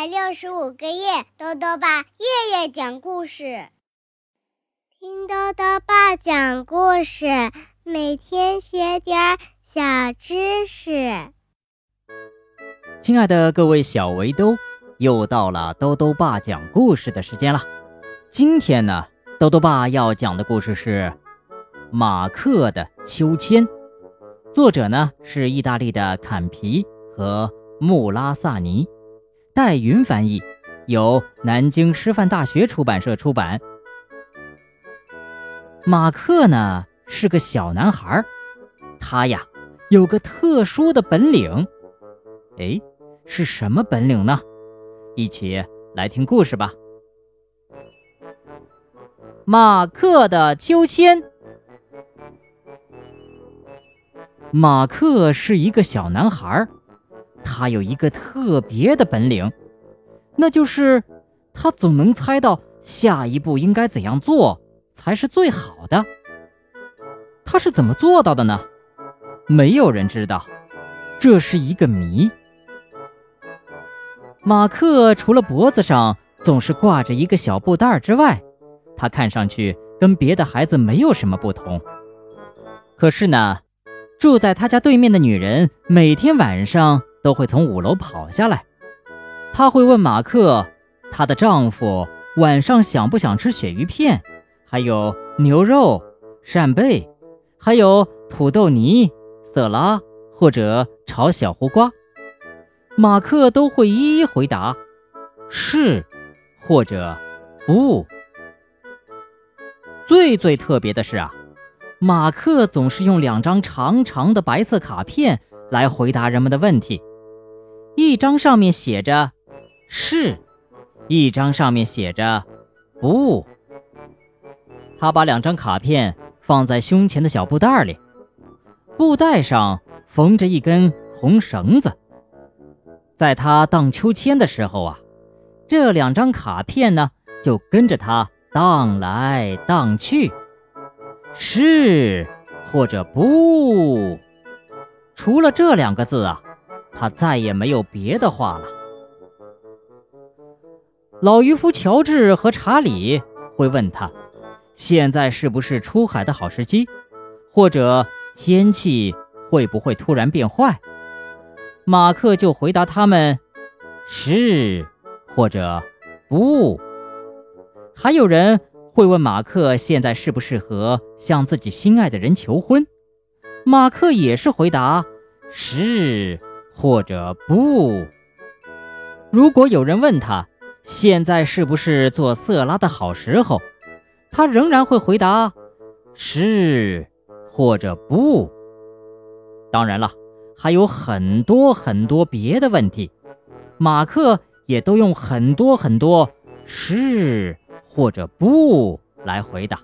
百六十五个夜，豆豆爸夜夜讲故事，听豆豆爸讲故事，每天学点小知识。亲爱的各位小围兜，又到了豆豆爸讲故事的时间了。今天呢，豆豆爸要讲的故事是《马克的秋千》，作者呢是意大利的坎皮和穆拉萨尼。戴云翻译，由南京师范大学出版社出版。马克呢是个小男孩，他呀有个特殊的本领。哎，是什么本领呢？一起来听故事吧。马克的秋千。马克是一个小男孩。他有一个特别的本领，那就是他总能猜到下一步应该怎样做才是最好的。他是怎么做到的呢？没有人知道，这是一个谜。马克除了脖子上总是挂着一个小布袋之外，他看上去跟别的孩子没有什么不同。可是呢，住在他家对面的女人每天晚上。都会从五楼跑下来，她会问马克，她的丈夫晚上想不想吃鳕鱼片，还有牛肉、扇贝，还有土豆泥、色拉或者炒小胡瓜。马克都会一一回答，是或者不。最最特别的是啊，马克总是用两张长长的白色卡片来回答人们的问题。一张上面写着“是”，一张上面写着“不”。他把两张卡片放在胸前的小布袋里，布袋上缝着一根红绳子。在他荡秋千的时候啊，这两张卡片呢就跟着他荡来荡去，是或者不。除了这两个字啊。他再也没有别的话了。老渔夫乔治和查理会问他：“现在是不是出海的好时机？或者天气会不会突然变坏？”马克就回答他们：“是，或者不。”还有人会问马克：“现在适不适合向自己心爱的人求婚？”马克也是回答：“是。”或者不。如果有人问他现在是不是做色拉的好时候，他仍然会回答是或者不。当然了，还有很多很多别的问题，马克也都用很多很多是或者不来回答。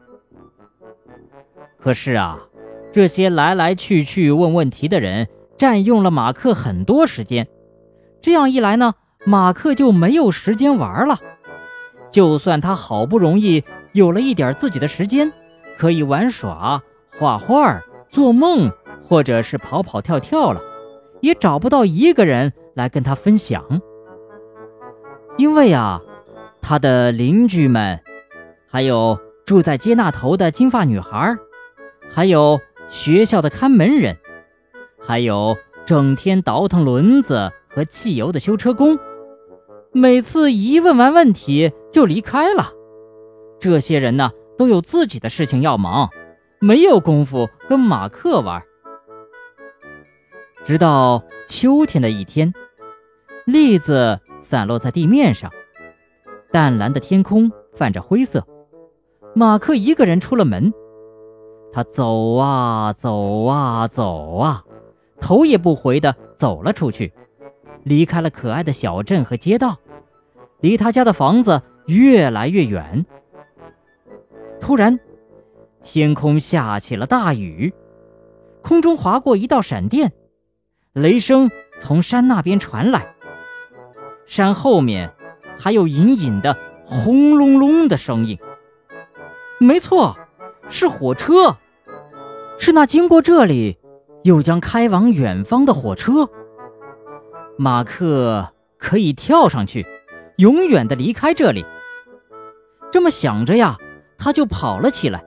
可是啊，这些来来去去问问题的人。占用了马克很多时间，这样一来呢，马克就没有时间玩了。就算他好不容易有了一点自己的时间，可以玩耍、画画、做梦，或者是跑跑跳跳了，也找不到一个人来跟他分享。因为啊，他的邻居们，还有住在街那头的金发女孩，还有学校的看门人。还有整天倒腾轮子和汽油的修车工，每次一问完问题就离开了。这些人呢，都有自己的事情要忙，没有功夫跟马克玩。直到秋天的一天，栗子散落在地面上，淡蓝的天空泛着灰色。马克一个人出了门，他走啊走啊走啊。头也不回地走了出去，离开了可爱的小镇和街道，离他家的房子越来越远。突然，天空下起了大雨，空中划过一道闪电，雷声从山那边传来，山后面还有隐隐的轰隆隆的声音。没错，是火车，是那经过这里。又将开往远方的火车，马克可以跳上去，永远的离开这里。这么想着呀，他就跑了起来。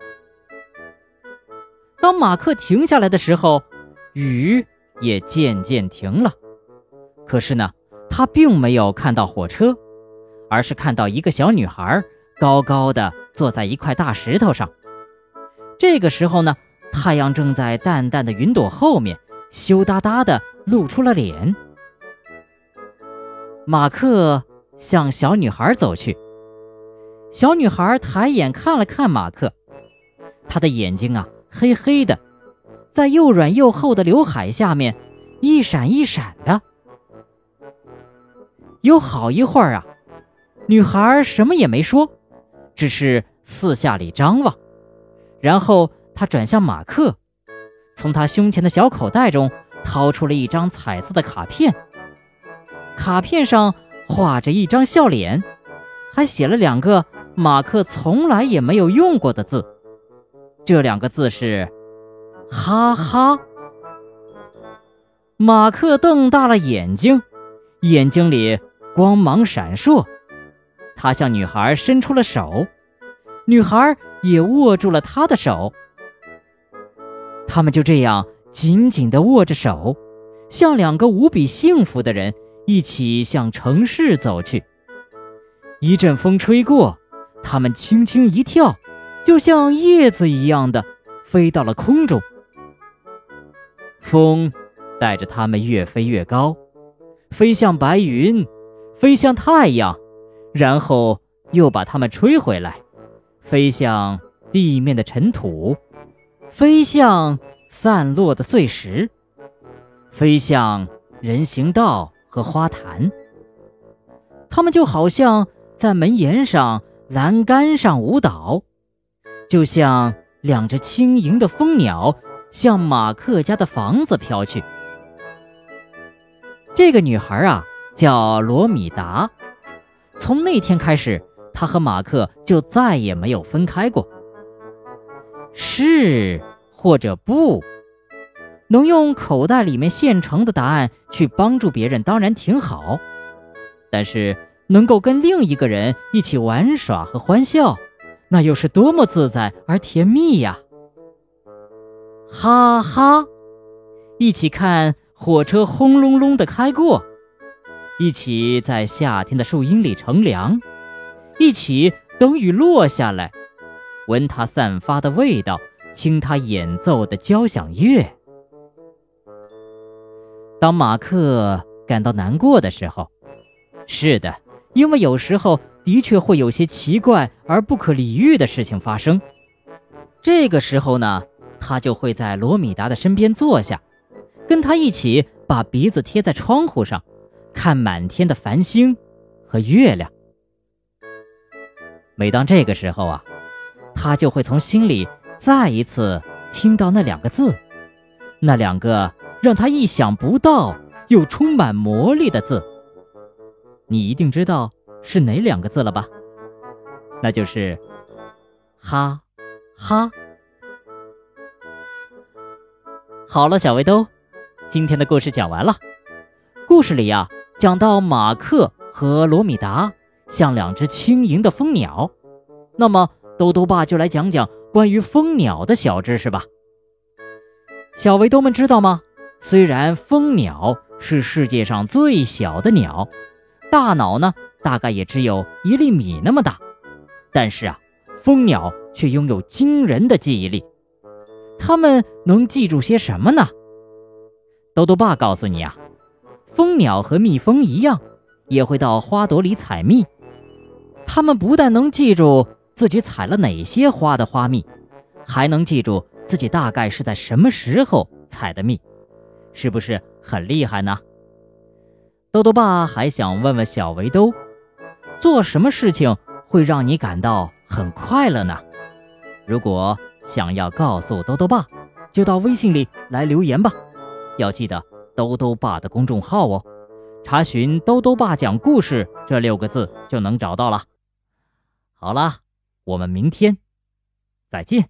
当马克停下来的时候，雨也渐渐停了。可是呢，他并没有看到火车，而是看到一个小女孩高高的坐在一块大石头上。这个时候呢，太阳正在淡淡的云朵后面，羞答答的露出了脸。马克向小女孩走去，小女孩抬眼看了看马克，她的眼睛啊。黑黑的，在又软又厚的刘海下面，一闪一闪的。有好一会儿啊，女孩什么也没说，只是四下里张望。然后他转向马克，从他胸前的小口袋中掏出了一张彩色的卡片。卡片上画着一张笑脸，还写了两个马克从来也没有用过的字。这两个字是“哈哈”。马克瞪大了眼睛，眼睛里光芒闪烁。他向女孩伸出了手，女孩也握住了他的手。他们就这样紧紧地握着手，像两个无比幸福的人，一起向城市走去。一阵风吹过，他们轻轻一跳。就像叶子一样的飞到了空中，风带着他们越飞越高，飞向白云，飞向太阳，然后又把它们吹回来，飞向地面的尘土，飞向散落的碎石，飞向人行道和花坛。它们就好像在门檐上、栏杆上舞蹈。就像两只轻盈的蜂鸟向马克家的房子飘去。这个女孩啊，叫罗米达。从那天开始，她和马克就再也没有分开过。是或者不能用口袋里面现成的答案去帮助别人，当然挺好。但是能够跟另一个人一起玩耍和欢笑。那又是多么自在而甜蜜呀！哈哈，一起看火车轰隆隆的开过，一起在夏天的树荫里乘凉，一起等雨落下来，闻它散发的味道，听它演奏的交响乐。当马克感到难过的时候，是的，因为有时候。的确会有些奇怪而不可理喻的事情发生。这个时候呢，他就会在罗米达的身边坐下，跟他一起把鼻子贴在窗户上，看满天的繁星和月亮。每当这个时候啊，他就会从心里再一次听到那两个字，那两个让他意想不到又充满魔力的字。你一定知道。是哪两个字了吧？那就是“哈哈”。好了，小围兜，今天的故事讲完了。故事里呀，讲到马克和罗米达像两只轻盈的蜂鸟。那么，兜兜爸就来讲讲关于蜂鸟的小知识吧。小围兜们知道吗？虽然蜂鸟是世界上最小的鸟，大脑呢？大概也只有一粒米那么大，但是啊，蜂鸟却拥有惊人的记忆力。它们能记住些什么呢？豆豆爸告诉你啊，蜂鸟和蜜蜂一样，也会到花朵里采蜜。它们不但能记住自己采了哪些花的花蜜，还能记住自己大概是在什么时候采的蜜，是不是很厉害呢？豆豆爸还想问问小围兜。做什么事情会让你感到很快乐呢？如果想要告诉兜兜爸，就到微信里来留言吧。要记得兜兜爸的公众号哦，查询“兜兜爸讲故事”这六个字就能找到了。好了，我们明天再见。